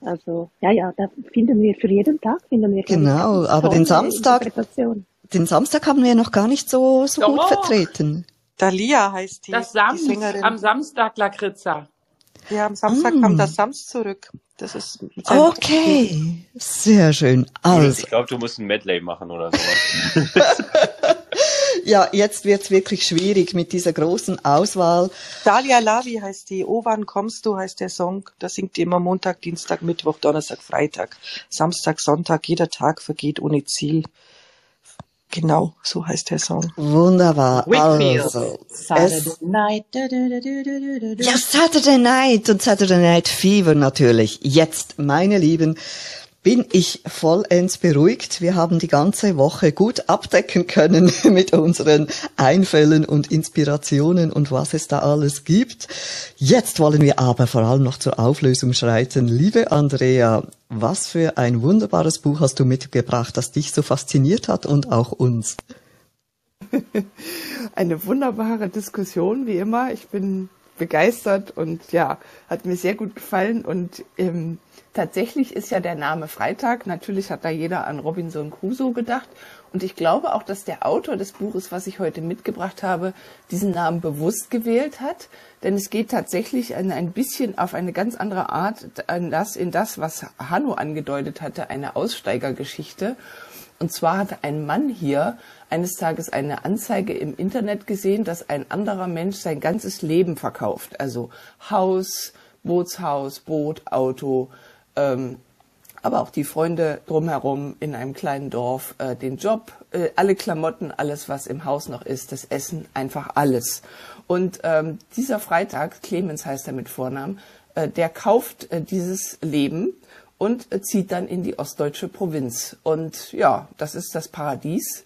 Speaker 6: Also, ja, ja, da finden wir für jeden Tag, finden wir,
Speaker 2: Genau, aber den Samstag, den Samstag haben wir noch gar nicht so, so gut
Speaker 7: Doch.
Speaker 2: vertreten.
Speaker 4: Dalia heißt die,
Speaker 7: Das
Speaker 4: die
Speaker 7: Sams,
Speaker 4: Sängerin.
Speaker 7: am Samstag Lakritza.
Speaker 4: Ja, am Samstag kam
Speaker 2: Mm.
Speaker 4: der Sams zurück. Das ist.
Speaker 2: Okay, sehr schön. Also,
Speaker 10: ich glaube, du musst ein Medley machen oder sowas. *laughs* *laughs*
Speaker 2: ja, jetzt wird's wirklich schwierig mit dieser großen Auswahl.
Speaker 4: Dalia Lavi heißt die. Oh, wann kommst du heißt der Song. Da singt die immer Montag, Dienstag, Mittwoch, Donnerstag, Freitag, Samstag, Sonntag. Jeder Tag vergeht ohne Ziel. Genau, so heißt der Song.
Speaker 2: Wunderbar.
Speaker 7: Whitfield.
Speaker 2: Also,
Speaker 7: Saturday
Speaker 2: es,
Speaker 7: night. Du, du, du.
Speaker 2: ja, Saturday Night und Saturday Night Fever natürlich. Jetzt, meine Lieben, bin ich vollends beruhigt. Wir haben die ganze Woche gut abdecken können *laughs* mit unseren Einfällen und Inspirationen und was es da alles gibt. Jetzt wollen wir aber vor allem noch zur Auflösung schreiten. Liebe Andrea, was für ein wunderbares Buch hast du mitgebracht, das dich so fasziniert hat und auch uns. *laughs*
Speaker 15: Eine wunderbare Diskussion, wie immer. Ich bin begeistert und ja, hat mir sehr gut gefallen. Und ähm, tatsächlich ist ja der Name Freitag. Natürlich hat da jeder an Robinson Crusoe gedacht. Und ich glaube auch, dass der Autor des Buches, was ich heute mitgebracht habe, diesen Namen bewusst gewählt hat. Denn es geht tatsächlich ein, ein bisschen auf eine ganz andere Art in das, in das, was Hanno angedeutet hatte, eine Aussteigergeschichte. Und zwar hat ein Mann hier eines Tages eine Anzeige im Internet gesehen, dass ein anderer Mensch sein ganzes Leben verkauft. Also Haus, Bootshaus, Boot, Auto, ähm, aber auch die Freunde drumherum in einem kleinen Dorf, äh, den Job, äh, alle Klamotten, alles, was im Haus noch ist, das Essen, einfach alles. Und ähm, dieser Freitag, Clemens heißt er mit Vornamen, äh, der kauft äh, dieses Leben und äh, zieht dann in die ostdeutsche Provinz. Und ja, das ist das Paradies,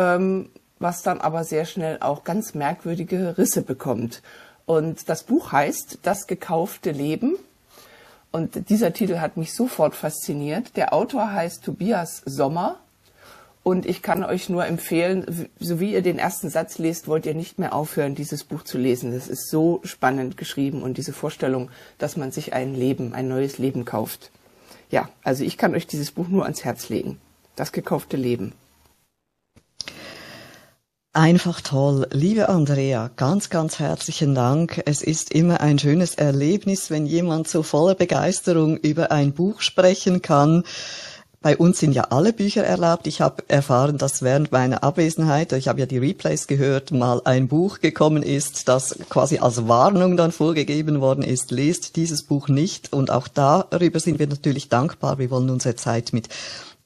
Speaker 15: ähm, was dann aber sehr schnell auch ganz merkwürdige Risse bekommt. Und das Buch heißt Das gekaufte Leben. Und dieser Titel hat mich sofort fasziniert. Der Autor heißt Tobias Sommer. Und ich kann euch nur empfehlen, so wie ihr den ersten Satz lest, wollt ihr nicht mehr aufhören, dieses Buch zu lesen. Das ist so spannend geschrieben und diese Vorstellung, dass man sich ein Leben, ein neues Leben kauft. Ja, also ich kann euch dieses Buch nur ans Herz legen. Das gekaufte Leben.
Speaker 2: Einfach toll. Liebe Andrea, ganz, ganz herzlichen Dank. Es ist immer ein schönes Erlebnis, wenn jemand so voller Begeisterung über ein Buch sprechen kann. Bei uns sind ja alle Bücher erlaubt. Ich habe erfahren, dass während meiner Abwesenheit, ich habe ja die Replays gehört, mal ein Buch gekommen ist, das quasi als Warnung dann vorgegeben worden ist. Lest dieses Buch nicht. Und auch darüber sind wir natürlich dankbar. Wir wollen unsere Zeit mit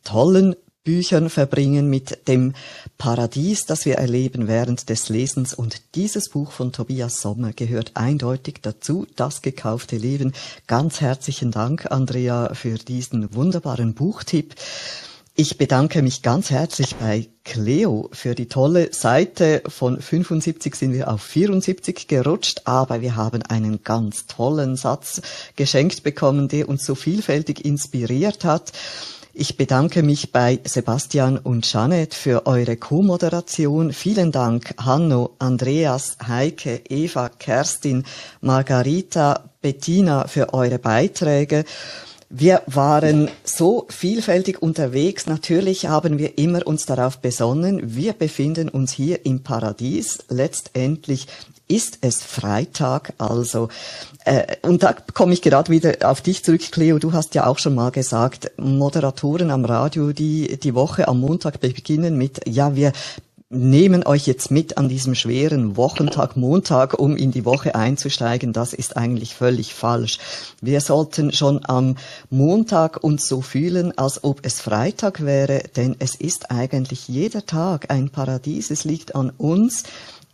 Speaker 2: tollen Büchern verbringen mit dem Paradies, das wir erleben während des Lesens. Und dieses Buch von Tobias Sommer gehört eindeutig dazu, das gekaufte Leben. Ganz herzlichen Dank, Andrea, für diesen wunderbaren Buchtipp. Ich bedanke mich ganz herzlich bei Cleo für die tolle Seite. Von 75 sind wir auf 74 gerutscht, aber wir haben einen ganz tollen Satz geschenkt bekommen, der uns so vielfältig inspiriert hat. Ich bedanke mich bei Sebastian und Janet für eure Co-Moderation. Vielen Dank Hanno, Andreas, Heike, Eva, Kerstin, Margarita, Bettina für eure Beiträge. Wir waren so vielfältig unterwegs. Natürlich haben wir immer uns darauf besonnen, wir befinden uns hier im Paradies. Letztendlich ist es Freitag, also äh, und da komme ich gerade wieder auf dich zurück, Cleo. Du hast ja auch schon mal gesagt, Moderatoren am Radio, die die Woche am Montag beginnen mit, ja, wir nehmen euch jetzt mit an diesem schweren Wochentag Montag, um in die Woche einzusteigen. Das ist eigentlich völlig falsch. Wir sollten schon am Montag uns so fühlen, als ob es Freitag wäre, denn es ist eigentlich jeder Tag ein Paradies. Es liegt an uns,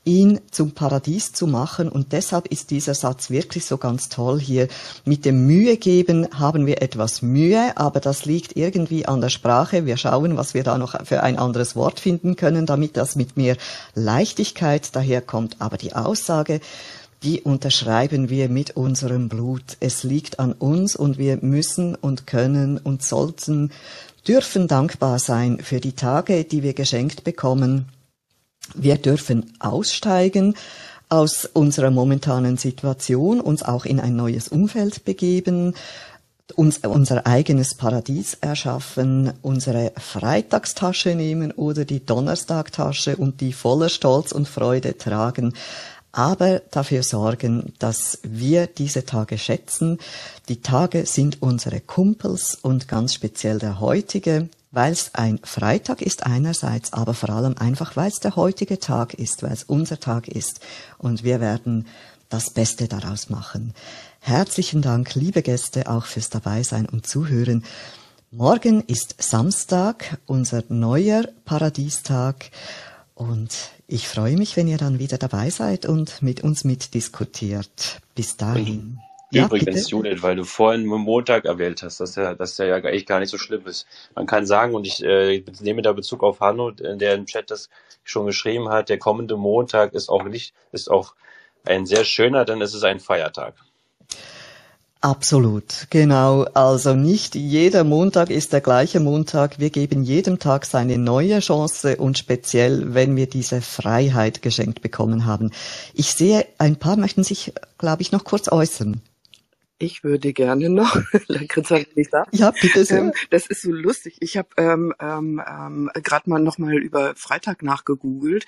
Speaker 2: ihn zum Paradies zu machen. Und deshalb ist dieser Satz wirklich so ganz toll hier. Mit dem Mühe geben haben wir etwas Mühe, aber das liegt irgendwie an der Sprache. Wir schauen, was wir da noch für ein anderes Wort finden können, damit das mit mehr Leichtigkeit daherkommt. Aber die Aussage, die unterschreiben wir mit unserem Blut. Es liegt an uns und wir müssen und können und sollten dürfen dankbar sein für die Tage, die wir geschenkt bekommen. Wir dürfen aussteigen aus unserer momentanen Situation, uns auch in ein neues Umfeld begeben, uns unser eigenes Paradies erschaffen, unsere Freitagstasche nehmen oder die Donnerstagtasche und die voller Stolz und Freude tragen, aber dafür sorgen, dass wir diese Tage schätzen. Die Tage sind unsere Kumpels und ganz speziell der heutige, weil es ein Freitag ist einerseits, aber vor allem einfach, weil es der heutige Tag ist, weil es unser Tag ist. Und wir werden das Beste daraus machen. Herzlichen Dank, liebe Gäste, auch fürs Dabeisein und Zuhören. Morgen ist Samstag, unser neuer Paradiestag. Und ich freue mich, wenn ihr dann wieder dabei seid und mit uns mitdiskutiert. Bis dahin.
Speaker 10: Ja, Übrigens, bitte? Judith, weil du vorhin Montag erwähnt hast, dass ja, dass der ja eigentlich gar nicht so schlimm ist. Man kann sagen, und ich äh, nehme da Bezug auf Hanno, der im Chat das schon geschrieben hat, der kommende Montag ist auch nicht, ist auch ein sehr schöner, denn es ist ein Feiertag.
Speaker 2: Absolut, genau. Also nicht jeder Montag ist der gleiche Montag. Wir geben jedem Tag seine neue Chance und speziell, wenn wir diese Freiheit geschenkt bekommen haben. Ich sehe, ein paar möchten sich, glaube ich, noch kurz äußern.
Speaker 11: Ich würde gerne noch, Lakritz hat nicht gesagt.
Speaker 2: Ja, bitte sehr.
Speaker 11: Ähm, das ist so lustig. Ich habe ähm, ähm, ähm, gerade mal nochmal über Freitag nachgegoogelt.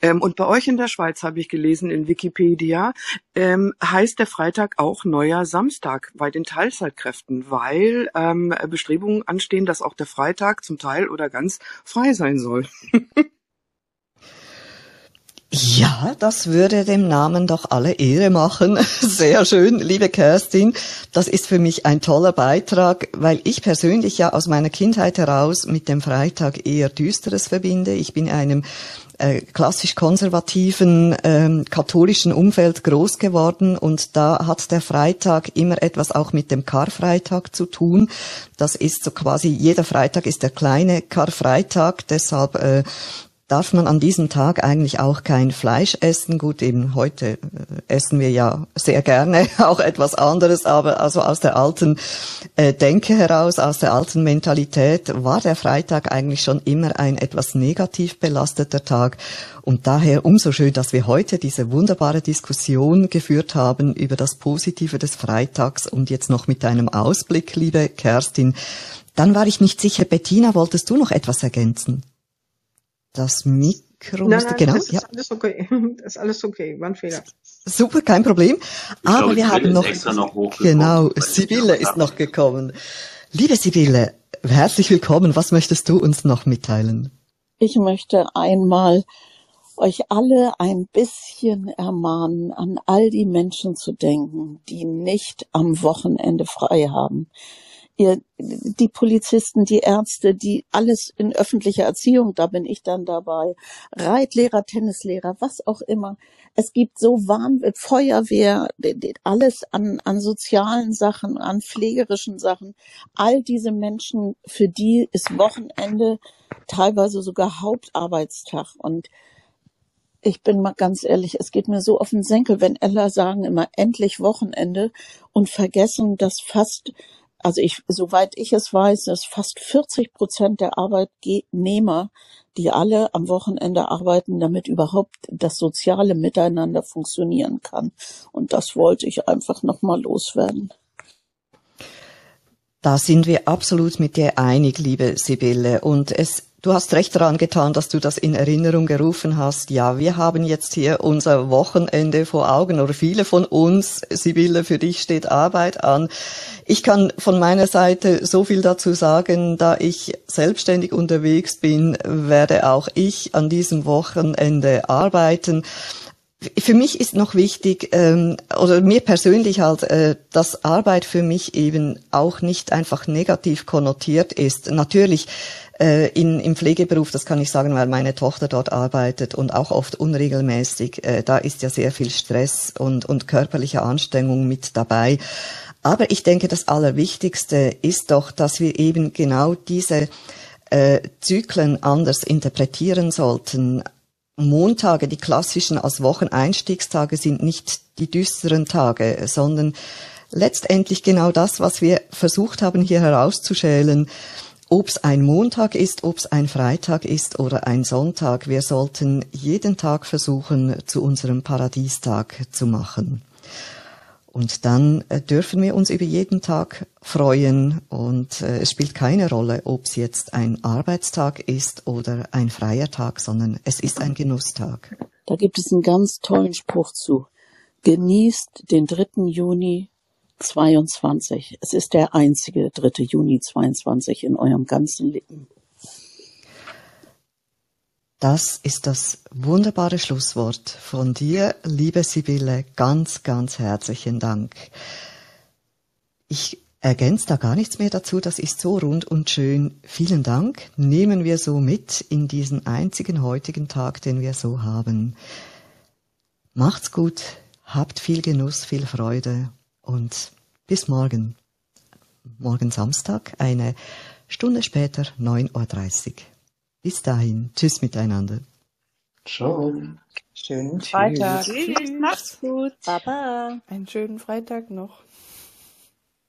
Speaker 11: Ähm, und bei euch in der Schweiz habe ich gelesen in Wikipedia, ähm, heißt der Freitag auch neuer Samstag bei den Teilzeitkräften, weil ähm, Bestrebungen anstehen, dass auch der Freitag zum Teil oder ganz frei sein soll. *laughs*
Speaker 2: Ja, das würde dem Namen doch alle Ehre machen. *laughs* Sehr schön, liebe Kerstin. Das ist für mich ein toller Beitrag, weil ich persönlich ja aus meiner Kindheit heraus mit dem Freitag eher Düsteres verbinde. Ich bin in einem äh, klassisch konservativen ähm, katholischen Umfeld groß geworden und da hat der Freitag immer etwas auch mit dem Karfreitag zu tun. Das ist so quasi jeder Freitag ist der kleine Karfreitag, deshalb äh, darf man an diesem Tag eigentlich auch kein Fleisch essen. Gut, eben heute äh, essen wir ja sehr gerne *laughs* auch etwas anderes, aber also aus der alten äh, Denke heraus, aus der alten Mentalität war der Freitag eigentlich schon immer ein etwas negativ belasteter Tag. Und daher umso schön, dass wir heute diese wunderbare Diskussion geführt haben über das Positive des Freitags und jetzt noch mit einem Ausblick, liebe Kerstin. Dann war ich nicht sicher, Bettina, wolltest du noch etwas ergänzen? Das Mikro
Speaker 14: nein, nein,
Speaker 2: genau.
Speaker 14: Das ist
Speaker 2: ja.
Speaker 14: alles okay. *laughs* Das ist alles okay. War ein Fehler.
Speaker 2: Super, kein Problem. Aber
Speaker 10: glaube,
Speaker 2: wir haben noch,
Speaker 10: noch
Speaker 2: genau, Sibylle ist noch gekommen. Liebe Sibylle, herzlich willkommen. Was möchtest du uns noch mitteilen?
Speaker 16: Ich möchte einmal euch alle ein bisschen ermahnen, an all die Menschen zu denken, die nicht am Wochenende frei haben ihr, die Polizisten, die Ärzte, die alles in öffentlicher Erziehung, da bin ich dann dabei, Reitlehrer, Tennislehrer, was auch immer. Es gibt so Wahnsinn, Feuerwehr, alles an, an sozialen Sachen, an pflegerischen Sachen. All diese Menschen, für die ist Wochenende teilweise sogar Hauptarbeitstag und ich bin mal ganz ehrlich, es geht mir so auf den Senkel, wenn Ella sagen immer endlich Wochenende und vergessen, dass fast also ich, soweit ich es weiß, dass fast 40 Prozent der Arbeitnehmer, die alle am Wochenende arbeiten, damit überhaupt das soziale Miteinander funktionieren kann. Und das wollte ich einfach nochmal loswerden.
Speaker 2: Da sind wir absolut mit dir einig, liebe Sibylle. Und es Du hast recht daran getan, dass du das in Erinnerung gerufen hast. Ja, wir haben jetzt hier unser Wochenende vor Augen oder viele von uns. Sibylle, für dich steht Arbeit an. Ich kann von meiner Seite so viel dazu sagen, da ich selbstständig unterwegs bin, werde auch ich an diesem Wochenende arbeiten für mich ist noch wichtig, ähm, oder mir persönlich halt, äh, dass Arbeit für mich eben auch nicht einfach negativ konnotiert ist. Natürlich äh, in, im Pflegeberuf, das kann ich sagen, weil meine Tochter dort arbeitet und auch oft unregelmäßig. Äh, da ist ja sehr viel Stress und, und körperliche Anstrengung mit dabei. Aber ich denke, das Allerwichtigste ist doch, dass wir eben genau diese äh, Zyklen anders interpretieren sollten. Montage, die klassischen als Wocheneinstiegstage sind nicht die düsteren Tage, sondern letztendlich genau das, was wir versucht haben hier herauszuschälen. Ob es ein Montag ist, ob es ein Freitag ist oder ein Sonntag, wir sollten jeden Tag versuchen, zu unserem Paradiestag zu machen. Und dann äh, dürfen wir uns über jeden Tag freuen und äh, es spielt keine Rolle, ob es jetzt ein Arbeitstag ist oder ein freier Tag, sondern es ist ein Genusstag.
Speaker 16: Da gibt es einen ganz tollen Spruch zu. Genießt den 3. Juni 22. Es ist der einzige 3. Juni 22 in eurem ganzen Leben.
Speaker 2: Das ist das wunderbare Schlusswort von dir, liebe Sibylle. Ganz, ganz herzlichen Dank. Ich ergänze da gar nichts mehr dazu. Das ist so rund und schön. Vielen Dank. Nehmen wir so mit in diesen einzigen heutigen Tag, den wir so haben. Macht's gut. Habt viel Genuss, viel Freude und bis morgen. Morgen Samstag, eine Stunde später, 9.30 Uhr. Bis dahin, tschüss miteinander.
Speaker 12: Ciao.
Speaker 9: Schönen Freitag. Tschüss. Macht's gut.
Speaker 13: Baba.
Speaker 15: Einen schönen Freitag noch.